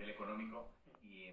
nivel económico y